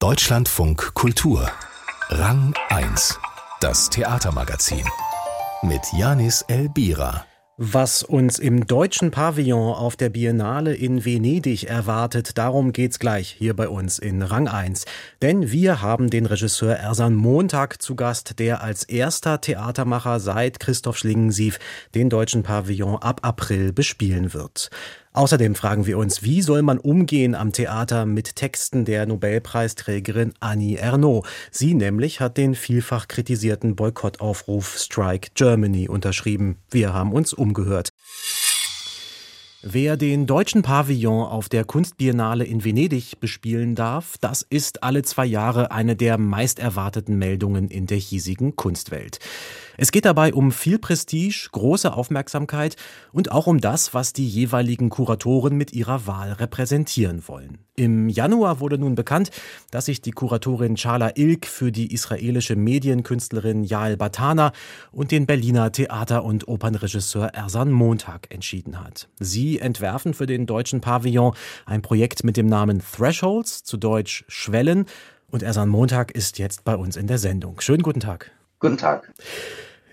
Deutschlandfunk Kultur. Rang 1. Das Theatermagazin. Mit Janis Elbira. Was uns im deutschen Pavillon auf der Biennale in Venedig erwartet, darum geht's gleich hier bei uns in Rang 1. Denn wir haben den Regisseur Ersan Montag zu Gast, der als erster Theatermacher seit Christoph Schlingensief den deutschen Pavillon ab April bespielen wird. Außerdem fragen wir uns, wie soll man umgehen am Theater mit Texten der Nobelpreisträgerin Annie Ernaux? Sie nämlich hat den vielfach kritisierten Boykottaufruf Strike Germany unterschrieben. Wir haben uns umgehört. Wer den deutschen Pavillon auf der Kunstbiennale in Venedig bespielen darf, das ist alle zwei Jahre eine der meist erwarteten Meldungen in der hiesigen Kunstwelt. Es geht dabei um viel Prestige, große Aufmerksamkeit und auch um das, was die jeweiligen Kuratoren mit ihrer Wahl repräsentieren wollen. Im Januar wurde nun bekannt, dass sich die Kuratorin Charla Ilk für die israelische Medienkünstlerin Yael Batana und den Berliner Theater- und Opernregisseur Ersan Montag entschieden hat. Sie entwerfen für den deutschen Pavillon ein Projekt mit dem Namen Thresholds, zu Deutsch Schwellen. Und Ersan Montag ist jetzt bei uns in der Sendung. Schönen guten Tag. Guten Tag.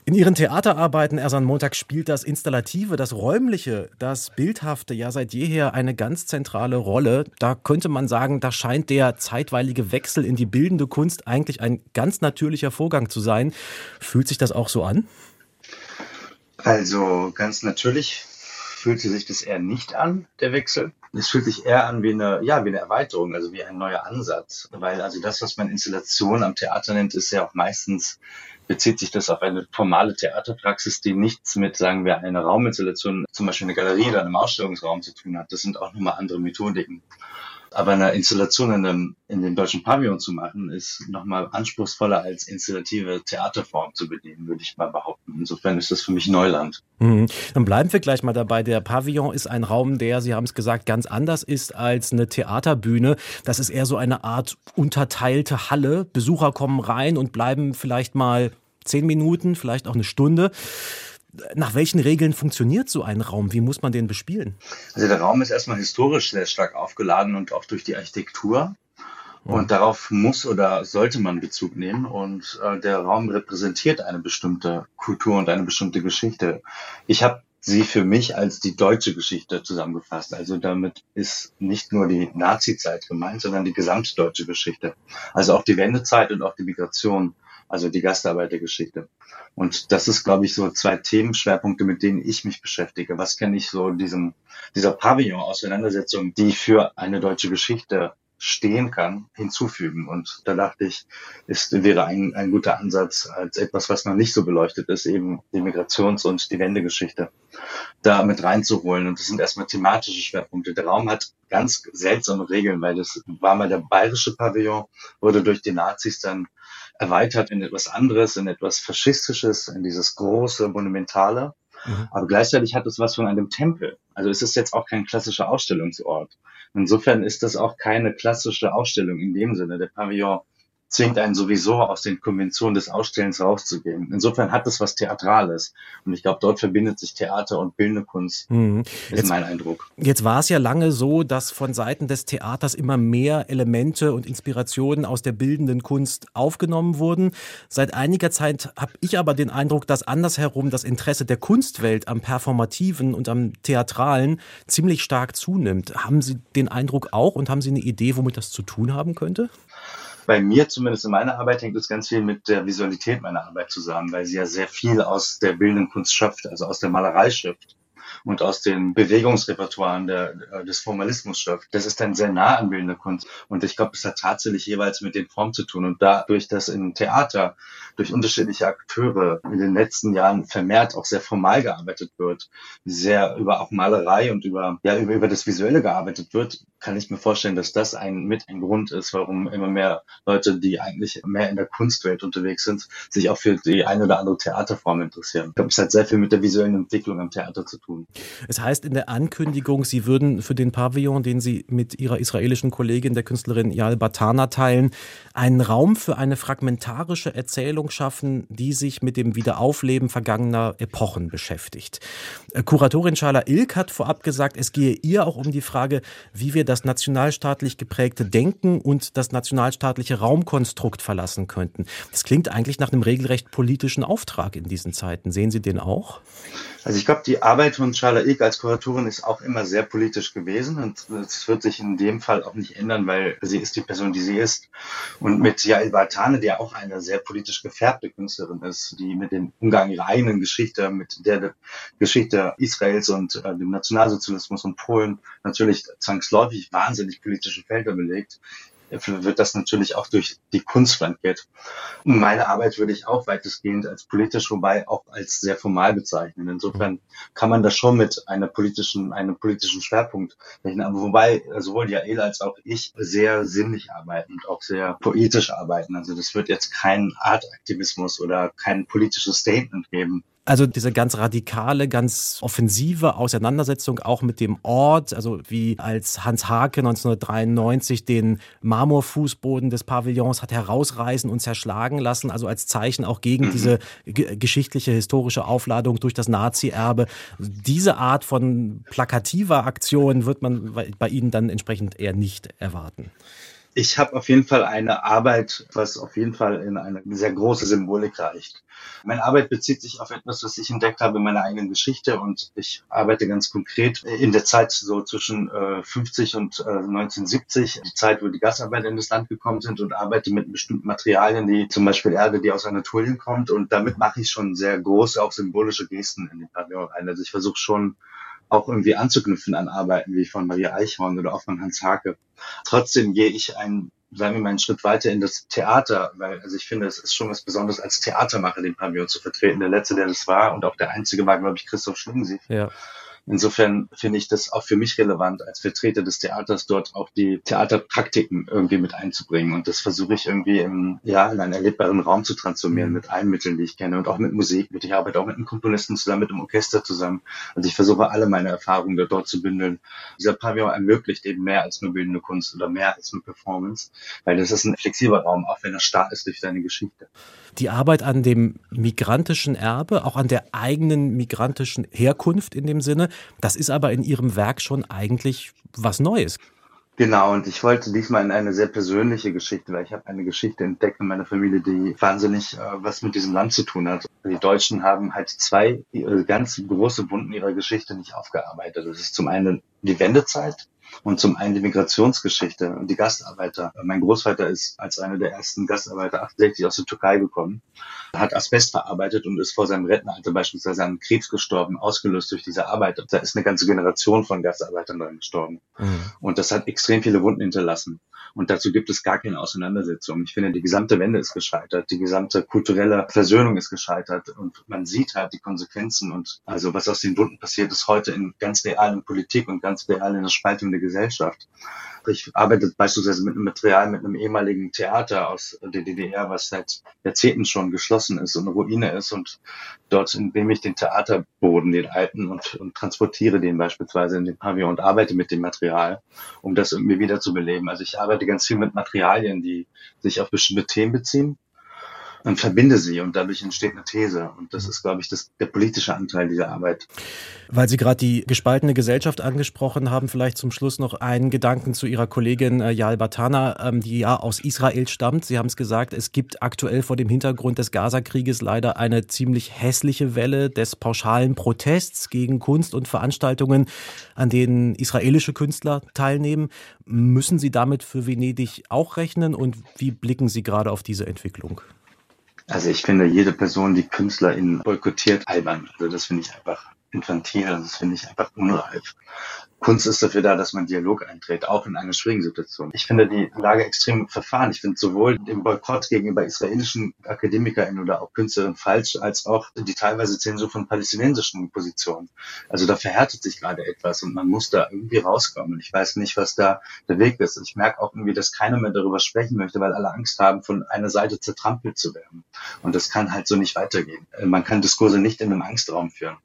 In Ihren Theaterarbeiten, Ersan Montag, spielt das Installative, das Räumliche, das Bildhafte ja seit jeher eine ganz zentrale Rolle. Da könnte man sagen, da scheint der zeitweilige Wechsel in die bildende Kunst eigentlich ein ganz natürlicher Vorgang zu sein. Fühlt sich das auch so an? Also ganz natürlich fühlt sich das eher nicht an, der Wechsel. Es fühlt sich eher an wie eine, ja, wie eine Erweiterung, also wie ein neuer Ansatz. Weil also das, was man Installation am Theater nennt, ist ja auch meistens bezieht sich das auf eine formale Theaterpraxis, die nichts mit, sagen wir, einer Rauminstallation, zum Beispiel eine Galerie oder einem Ausstellungsraum zu tun hat. Das sind auch nochmal andere Methodiken. Aber eine Installation in dem, in dem deutschen Pavillon zu machen, ist nochmal anspruchsvoller als installative Theaterform zu bedienen, würde ich mal behaupten. Insofern ist das für mich Neuland. Mhm. Dann bleiben wir gleich mal dabei. Der Pavillon ist ein Raum, der, Sie haben es gesagt, ganz anders ist als eine Theaterbühne. Das ist eher so eine Art unterteilte Halle. Besucher kommen rein und bleiben vielleicht mal zehn Minuten, vielleicht auch eine Stunde. Nach welchen Regeln funktioniert so ein Raum? Wie muss man den bespielen? Also der Raum ist erstmal historisch sehr stark aufgeladen und auch durch die Architektur. Und darauf muss oder sollte man Bezug nehmen. Und äh, der Raum repräsentiert eine bestimmte Kultur und eine bestimmte Geschichte. Ich habe sie für mich als die deutsche Geschichte zusammengefasst. Also damit ist nicht nur die Nazi-Zeit gemeint, sondern die gesamte deutsche Geschichte. Also auch die Wendezeit und auch die Migration also die Gastarbeitergeschichte. Und das ist, glaube ich, so zwei Themenschwerpunkte, mit denen ich mich beschäftige. Was kenne ich so diesem, dieser Pavillon-Auseinandersetzung, die für eine deutsche Geschichte stehen kann, hinzufügen. Und da dachte ich, es wäre ein, ein guter Ansatz als etwas, was noch nicht so beleuchtet ist, eben die Migrations- und die Wendegeschichte da mit reinzuholen. Und das sind erstmal thematische Schwerpunkte. Der Raum hat ganz seltsame Regeln, weil das war mal der bayerische Pavillon, wurde durch die Nazis dann erweitert in etwas anderes, in etwas Faschistisches, in dieses große, monumentale. Mhm. Aber gleichzeitig hat es was von einem Tempel. Also es ist jetzt auch kein klassischer Ausstellungsort. Insofern ist das auch keine klassische Ausstellung in dem Sinne. Der Pavillon zwingt einen sowieso aus den Konventionen des Ausstellens rauszugehen. Insofern hat es was Theatrales. Und ich glaube, dort verbindet sich Theater und bildende Kunst. Mhm. Ist jetzt, mein Eindruck. Jetzt war es ja lange so, dass von Seiten des Theaters immer mehr Elemente und Inspirationen aus der bildenden Kunst aufgenommen wurden. Seit einiger Zeit habe ich aber den Eindruck, dass andersherum das Interesse der Kunstwelt am Performativen und am Theatralen ziemlich stark zunimmt. Haben Sie den Eindruck auch und haben Sie eine Idee, womit das zu tun haben könnte? Bei mir zumindest in meiner Arbeit hängt es ganz viel mit der Visualität meiner Arbeit zusammen, weil sie ja sehr viel aus der bildenden Kunst schöpft, also aus der Malerei schöpft und aus den Bewegungsrepertoires der, äh, des Formalismus schöpft. Das ist dann sehr nah an bildender Kunst. Und ich glaube, es hat tatsächlich jeweils mit den Formen zu tun. Und dadurch, dass im Theater durch unterschiedliche Akteure in den letzten Jahren vermehrt auch sehr formal gearbeitet wird, sehr über auch Malerei und über, ja, über, über das Visuelle gearbeitet wird, kann ich mir vorstellen, dass das ein, mit ein Grund ist, warum immer mehr Leute, die eigentlich mehr in der Kunstwelt unterwegs sind, sich auch für die eine oder andere Theaterform interessieren. Ich glaube, es hat sehr viel mit der visuellen Entwicklung am Theater zu tun. Es heißt in der Ankündigung, Sie würden für den Pavillon, den Sie mit Ihrer israelischen Kollegin, der Künstlerin Yal Batana teilen, einen Raum für eine fragmentarische Erzählung schaffen, die sich mit dem Wiederaufleben vergangener Epochen beschäftigt. Äh, Kuratorin Schala Ilk hat vorab gesagt, es gehe ihr auch um die Frage, wie wir das nationalstaatlich geprägte Denken und das nationalstaatliche Raumkonstrukt verlassen könnten. Das klingt eigentlich nach einem regelrecht politischen Auftrag in diesen Zeiten. Sehen Sie den auch? Also ich glaube, die Arbeit von Charla Ilk als Kuratorin ist auch immer sehr politisch gewesen und es wird sich in dem Fall auch nicht ändern, weil sie ist die Person, die sie ist. Und mit Jael Bartane, die auch eine sehr politisch gefärbte Künstlerin ist, die mit dem Umgang ihrer eigenen Geschichte, mit der Geschichte Israels und äh, dem Nationalsozialismus und Polen natürlich zwangsläufig wahnsinnig politische Felder belegt, wird das natürlich auch durch die Kunst flankiert. Meine Arbeit würde ich auch weitestgehend als politisch, wobei auch als sehr formal bezeichnen. Insofern kann man das schon mit einer politischen, einem politischen Schwerpunkt rechnen. Wobei sowohl Jael als auch ich sehr sinnlich arbeiten und auch sehr poetisch arbeiten. Also das wird jetzt kein Artaktivismus oder kein politisches Statement geben. Also diese ganz radikale, ganz offensive Auseinandersetzung auch mit dem Ort, also wie als Hans Hake 1993 den Marmorfußboden des Pavillons hat herausreißen und zerschlagen lassen, also als Zeichen auch gegen mhm. diese geschichtliche, historische Aufladung durch das Nazi-Erbe. Diese Art von plakativer Aktion wird man bei Ihnen dann entsprechend eher nicht erwarten. Ich habe auf jeden Fall eine Arbeit, was auf jeden Fall in eine sehr große Symbolik reicht. Meine Arbeit bezieht sich auf etwas, was ich entdeckt habe in meiner eigenen Geschichte und ich arbeite ganz konkret in der Zeit so zwischen äh, 50 und äh, 1970, die Zeit, wo die Gasarbeiter in das Land gekommen sind und arbeite mit bestimmten Materialien, die zum Beispiel Erde, die aus Anatolien kommt und damit mache ich schon sehr große, auch symbolische Gesten in den Pavillon rein. Also ich versuche schon auch irgendwie anzuknüpfen an Arbeiten wie von Maria Eichhorn oder auch von Hans Hake. Trotzdem gehe ich einen, sagen wir mal, einen Schritt weiter in das Theater, weil also ich finde, es ist schon was Besonderes, als Theatermacher den Pavillon zu vertreten. Der letzte, der das war und auch der einzige war, glaube ich, Christoph Schlingensief. Ja. Insofern finde ich das auch für mich relevant, als Vertreter des Theaters dort auch die Theaterpraktiken irgendwie mit einzubringen. Und das versuche ich irgendwie im, ja, in einen erlebbaren Raum zu transformieren mit allen Mitteln, die ich kenne und auch mit Musik. Ich arbeite auch mit einem Komponisten zusammen, mit einem Orchester zusammen. Also ich versuche alle meine Erfahrungen dort zu bündeln. Dieser Pavillon ermöglicht eben mehr als nur bildende Kunst oder mehr als nur Performance, weil das ist ein flexibler Raum, auch wenn er starr ist durch seine Geschichte. Die Arbeit an dem migrantischen Erbe, auch an der eigenen migrantischen Herkunft in dem Sinne, das ist aber in Ihrem Werk schon eigentlich was Neues. Genau, und ich wollte diesmal in eine sehr persönliche Geschichte, weil ich habe eine Geschichte entdeckt in meiner Familie, die wahnsinnig äh, was mit diesem Land zu tun hat. Die Deutschen haben halt zwei äh, ganz große Wunden ihrer Geschichte nicht aufgearbeitet. Das ist zum einen die Wendezeit und zum einen die Migrationsgeschichte und die Gastarbeiter. Mein Großvater ist als einer der ersten Gastarbeiter 68 aus der Türkei gekommen, hat Asbest verarbeitet und ist vor seinem Rentenalter beispielsweise an Krebs gestorben, ausgelöst durch diese Arbeit. Da ist eine ganze Generation von Gastarbeitern dran gestorben. Mhm. Und das hat extrem viele Wunden hinterlassen. Und dazu gibt es gar keine Auseinandersetzung. Ich finde, die gesamte Wende ist gescheitert, die gesamte kulturelle Versöhnung ist gescheitert und man sieht halt die Konsequenzen und also was aus den Wunden passiert ist heute in ganz realen Politik und ganz real in der Spaltung der Gesellschaft. Ich arbeite beispielsweise mit einem Material mit einem ehemaligen Theater aus der DDR, was seit Jahrzehnten schon geschlossen ist und eine Ruine ist und dort nehme ich den Theaterboden, den alten und, und transportiere den beispielsweise in den Pavillon und arbeite mit dem Material, um das irgendwie wieder zu beleben. Also ich arbeite ganz viel mit Materialien, die sich auf bestimmte Themen beziehen und verbinde sie und dadurch entsteht eine These. Und das ist, glaube ich, das, der politische Anteil dieser Arbeit. Weil Sie gerade die gespaltene Gesellschaft angesprochen haben, vielleicht zum Schluss noch einen Gedanken zu Ihrer Kollegin äh, Yal Batana, ähm, die ja aus Israel stammt. Sie haben es gesagt, es gibt aktuell vor dem Hintergrund des Gazakrieges leider eine ziemlich hässliche Welle des pauschalen Protests gegen Kunst und Veranstaltungen, an denen israelische Künstler teilnehmen. Müssen Sie damit für Venedig auch rechnen und wie blicken Sie gerade auf diese Entwicklung? Also ich finde jede Person, die KünstlerInnen boykottiert, albern. Also das finde ich einfach infantil, also das finde ich einfach unreif. Kunst ist dafür da, dass man Dialog eintritt, auch in einer schwierigen Situation. Ich finde die Lage extrem verfahren. Ich finde sowohl den Boykott gegenüber israelischen AkademikerInnen oder auch Künstlerinnen falsch, als auch die teilweise Zensur von palästinensischen Positionen. Also da verhärtet sich gerade etwas und man muss da irgendwie rauskommen. Ich weiß nicht, was da der Weg ist. Ich merke auch irgendwie, dass keiner mehr darüber sprechen möchte, weil alle Angst haben, von einer Seite zertrampelt zu werden. Und das kann halt so nicht weitergehen. Man kann Diskurse nicht in einem Angstraum führen.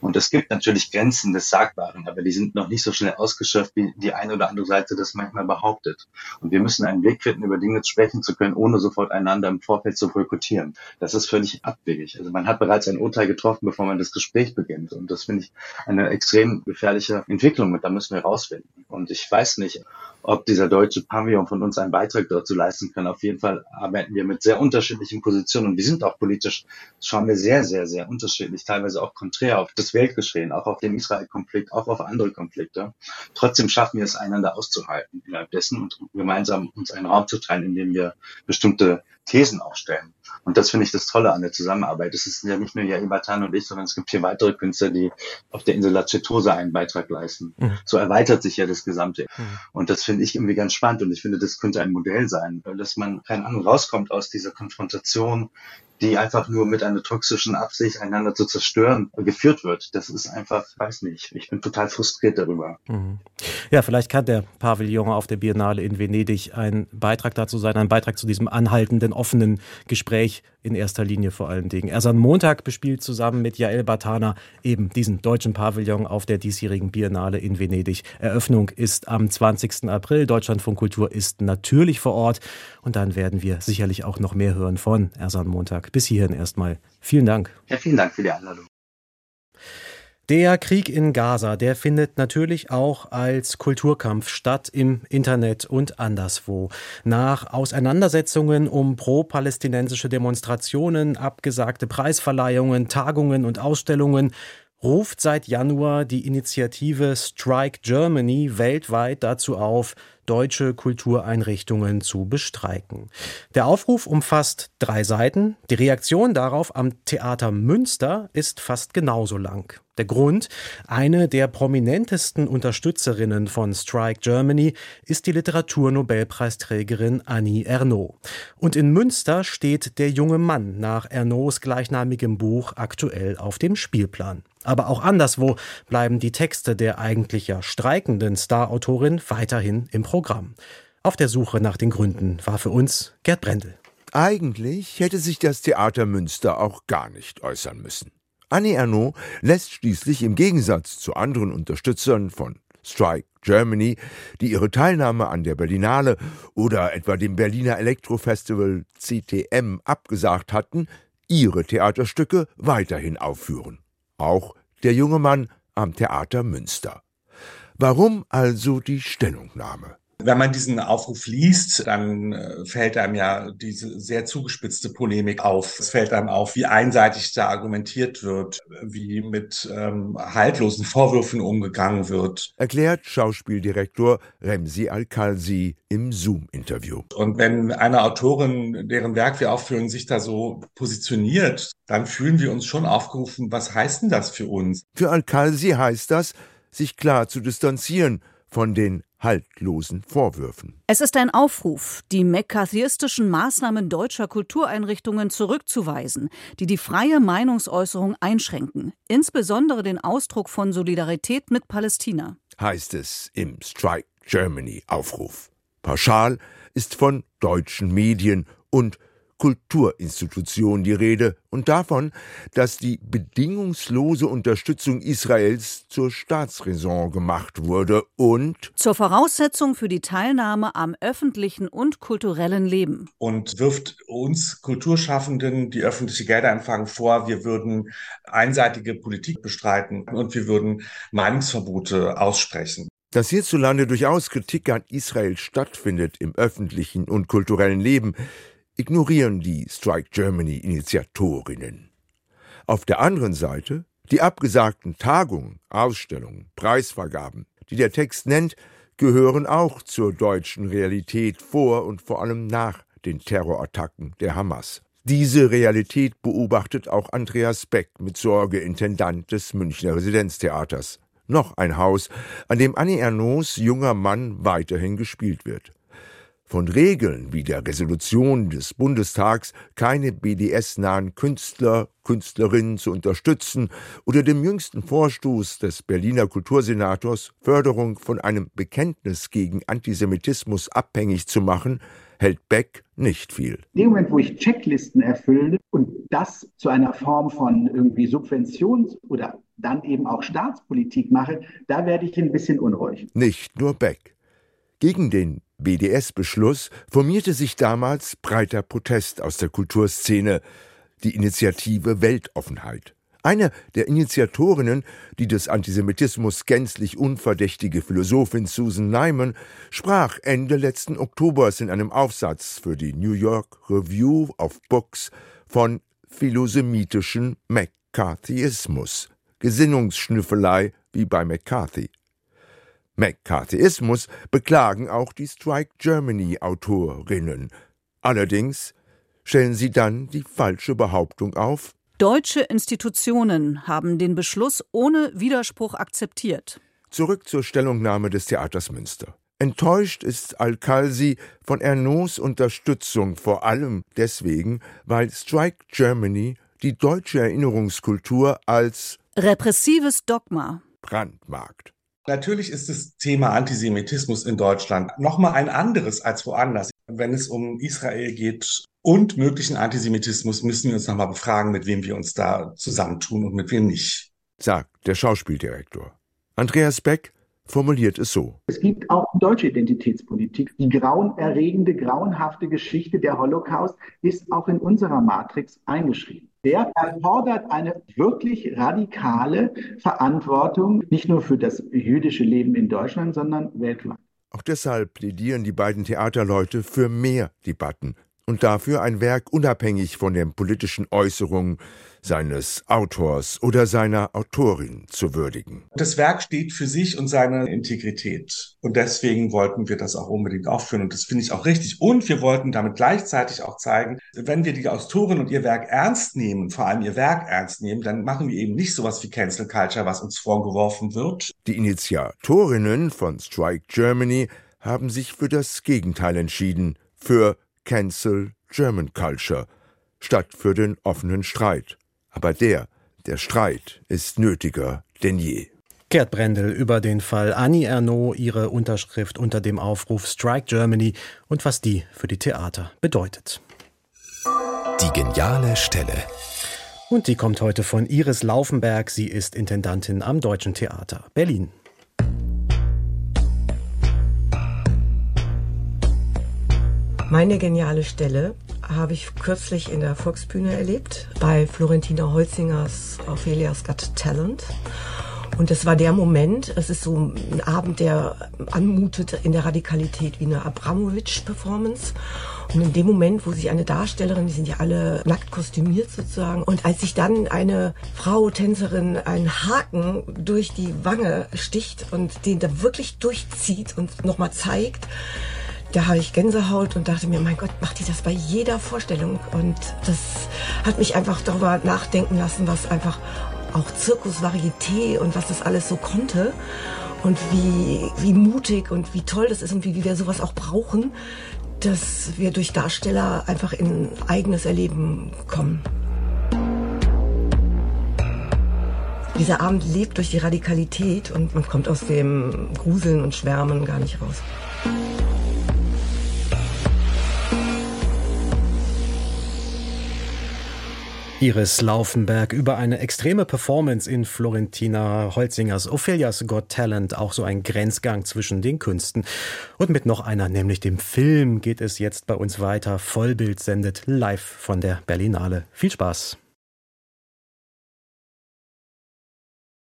Und Und es gibt natürlich Grenzen des Sagbaren, aber die sind noch nicht so schnell ausgeschöpft, wie die eine oder andere Seite das manchmal behauptet. Und wir müssen einen Weg finden, über Dinge sprechen zu können, ohne sofort einander im Vorfeld zu boykottieren. Das ist völlig abwegig. Also man hat bereits ein Urteil getroffen, bevor man das Gespräch beginnt. Und das finde ich eine extrem gefährliche Entwicklung. Und da müssen wir rausfinden. Und ich weiß nicht, ob dieser deutsche Pavillon von uns einen Beitrag dazu leisten kann. Auf jeden Fall arbeiten wir mit sehr unterschiedlichen Positionen und wir sind auch politisch, schauen wir sehr, sehr, sehr unterschiedlich, teilweise auch konträr auf das Weltgeschehen, auch auf den Israel-Konflikt, auch auf andere Konflikte. Trotzdem schaffen wir es, einander auszuhalten innerhalb dessen und gemeinsam uns einen Raum zu teilen, in dem wir bestimmte Thesen aufstellen. Und das finde ich das Tolle an der Zusammenarbeit. Es ist ja nicht nur Jair Batan und ich, sondern es gibt vier weitere Künstler, die auf der Insel La Cetosa einen Beitrag leisten. Mhm. So erweitert sich ja das Gesamte. Mhm. Und das finde ich irgendwie ganz spannend und ich finde, das könnte ein Modell sein, dass man kein Ahnung rauskommt aus dieser Konfrontation, die einfach nur mit einer toxischen Absicht, einander zu zerstören, geführt wird. Das ist einfach, weiß nicht, ich bin total frustriert darüber. Mhm. Ja, vielleicht kann der Pavillon auf der Biennale in Venedig ein Beitrag dazu sein, ein Beitrag zu diesem anhaltenden, offenen Gespräch in erster Linie vor allen Dingen. Ersan Montag bespielt zusammen mit Jael Batana eben diesen deutschen Pavillon auf der diesjährigen Biennale in Venedig. Eröffnung ist am 20. April. Deutschlandfunk Kultur ist natürlich vor Ort und dann werden wir sicherlich auch noch mehr hören von Ersan Montag. Bis hierhin erstmal. Vielen Dank. Ja, vielen Dank für die Einladung. Der Krieg in Gaza, der findet natürlich auch als Kulturkampf statt im Internet und anderswo. Nach Auseinandersetzungen um pro-palästinensische Demonstrationen, abgesagte Preisverleihungen, Tagungen und Ausstellungen ruft seit Januar die Initiative Strike Germany weltweit dazu auf, deutsche Kultureinrichtungen zu bestreiken. Der Aufruf umfasst drei Seiten. Die Reaktion darauf am Theater Münster ist fast genauso lang. Der Grund, eine der prominentesten Unterstützerinnen von Strike Germany ist die Literaturnobelpreisträgerin Annie Ernaux. Und in Münster steht der junge Mann nach Ernauxs gleichnamigem Buch aktuell auf dem Spielplan. Aber auch anderswo bleiben die Texte der eigentlich ja streikenden Starautorin weiterhin im Programm. Auf der Suche nach den Gründen war für uns Gerd Brendel. Eigentlich hätte sich das Theater Münster auch gar nicht äußern müssen. Annie Ernaux lässt schließlich im Gegensatz zu anderen Unterstützern von Strike Germany, die ihre Teilnahme an der Berlinale oder etwa dem Berliner Elektrofestival CTM abgesagt hatten, ihre Theaterstücke weiterhin aufführen auch der junge Mann am Theater Münster. Warum also die Stellungnahme? Wenn man diesen Aufruf liest, dann äh, fällt einem ja diese sehr zugespitzte Polemik auf. Es fällt einem auf, wie einseitig da argumentiert wird, wie mit ähm, haltlosen Vorwürfen umgegangen wird. Erklärt Schauspieldirektor Remsi Al-Khalsi im Zoom-Interview. Und wenn eine Autorin, deren Werk wir aufführen, sich da so positioniert, dann fühlen wir uns schon aufgerufen, was heißt denn das für uns? Für Al-Khalsi heißt das, sich klar zu distanzieren von den haltlosen Vorwürfen. Es ist ein Aufruf, die mccarthyistischen Maßnahmen deutscher Kultureinrichtungen zurückzuweisen, die die freie Meinungsäußerung einschränken, insbesondere den Ausdruck von Solidarität mit Palästina. Heißt es im Strike Germany Aufruf. Pauschal ist von deutschen Medien und Kulturinstitution die Rede und davon, dass die bedingungslose Unterstützung Israels zur Staatsräson gemacht wurde und zur Voraussetzung für die Teilnahme am öffentlichen und kulturellen Leben. Und wirft uns Kulturschaffenden, die öffentliche Gelder empfangen, vor, wir würden einseitige Politik bestreiten und wir würden Meinungsverbote aussprechen. Dass hierzulande durchaus Kritik an Israel stattfindet im öffentlichen und kulturellen Leben, ignorieren die Strike Germany Initiatorinnen. Auf der anderen Seite die abgesagten Tagungen, Ausstellungen, Preisvergaben, die der Text nennt, gehören auch zur deutschen Realität vor und vor allem nach den Terrorattacken der Hamas. Diese Realität beobachtet auch Andreas Beck mit Sorge Intendant des Münchner Residenztheaters. Noch ein Haus, an dem Annie Ernauxs junger Mann weiterhin gespielt wird. Von Regeln wie der Resolution des Bundestags, keine BDS-nahen Künstler, Künstlerinnen zu unterstützen oder dem jüngsten Vorstoß des Berliner Kultursenators, Förderung von einem Bekenntnis gegen Antisemitismus abhängig zu machen, hält Beck nicht viel. In dem Moment, wo ich Checklisten erfülle und das zu einer Form von irgendwie Subventions- oder dann eben auch Staatspolitik mache, da werde ich ein bisschen unruhig. Nicht nur Beck. Gegen den BDS-Beschluss formierte sich damals breiter Protest aus der Kulturszene, die Initiative Weltoffenheit. Eine der Initiatorinnen, die des Antisemitismus gänzlich unverdächtige Philosophin Susan Nyman, sprach Ende letzten Oktobers in einem Aufsatz für die New York Review of Books von philosemitischen McCarthyismus, Gesinnungsschnüffelei wie bei McCarthy. McCarthyismus beklagen auch die Strike Germany Autorinnen. Allerdings stellen sie dann die falsche Behauptung auf, Deutsche Institutionen haben den Beschluss ohne Widerspruch akzeptiert. Zurück zur Stellungnahme des Theaters Münster. Enttäuscht ist Al-Khalsi von Ernauds Unterstützung vor allem deswegen, weil Strike Germany die deutsche Erinnerungskultur als repressives Dogma brandmarkt. Natürlich ist das Thema Antisemitismus in Deutschland nochmal ein anderes als woanders. Wenn es um Israel geht und möglichen Antisemitismus, müssen wir uns nochmal befragen, mit wem wir uns da zusammentun und mit wem nicht. Sagt der Schauspieldirektor. Andreas Beck formuliert es so. Es gibt auch deutsche Identitätspolitik. Die grauenerregende, grauenhafte Geschichte der Holocaust ist auch in unserer Matrix eingeschrieben. Der erfordert eine wirklich radikale Verantwortung, nicht nur für das jüdische Leben in Deutschland, sondern weltweit. Auch deshalb plädieren die beiden Theaterleute für mehr Debatten und dafür ein Werk unabhängig von den politischen Äußerungen seines Autors oder seiner Autorin zu würdigen. Das Werk steht für sich und seine Integrität. Und deswegen wollten wir das auch unbedingt aufführen. Und das finde ich auch richtig. Und wir wollten damit gleichzeitig auch zeigen, wenn wir die Autorin und ihr Werk ernst nehmen, vor allem ihr Werk ernst nehmen, dann machen wir eben nicht sowas wie Cancel Culture, was uns vorgeworfen wird. Die Initiatorinnen von Strike Germany haben sich für das Gegenteil entschieden, für Cancel German Culture, statt für den offenen Streit. Aber der, der Streit, ist nötiger denn je. Gerd Brendel über den Fall Annie Ernaux, ihre Unterschrift unter dem Aufruf Strike Germany und was die für die Theater bedeutet. Die geniale Stelle. Und die kommt heute von Iris Laufenberg. Sie ist Intendantin am Deutschen Theater Berlin. Meine geniale Stelle habe ich kürzlich in der Volksbühne erlebt, bei Florentina Holzingers Ophelia's Got Talent. Und es war der Moment, es ist so ein Abend, der anmutet in der Radikalität wie eine Abramowitsch-Performance. Und in dem Moment, wo sich eine Darstellerin, die sind ja alle nackt kostümiert sozusagen, und als sich dann eine Frau, Tänzerin, einen Haken durch die Wange sticht und den da wirklich durchzieht und nochmal zeigt, da habe ich Gänsehaut und dachte mir, mein Gott, macht die das bei jeder Vorstellung? Und das hat mich einfach darüber nachdenken lassen, was einfach auch Zirkus, Varieté und was das alles so konnte und wie, wie mutig und wie toll das ist und wie, wie wir sowas auch brauchen, dass wir durch Darsteller einfach in eigenes Erleben kommen. Dieser Abend lebt durch die Radikalität und man kommt aus dem Gruseln und Schwärmen gar nicht raus. Iris Laufenberg über eine extreme Performance in Florentina Holzingers Ophelias Got Talent, auch so ein Grenzgang zwischen den Künsten. Und mit noch einer, nämlich dem Film, geht es jetzt bei uns weiter. Vollbild sendet live von der Berlinale. Viel Spaß!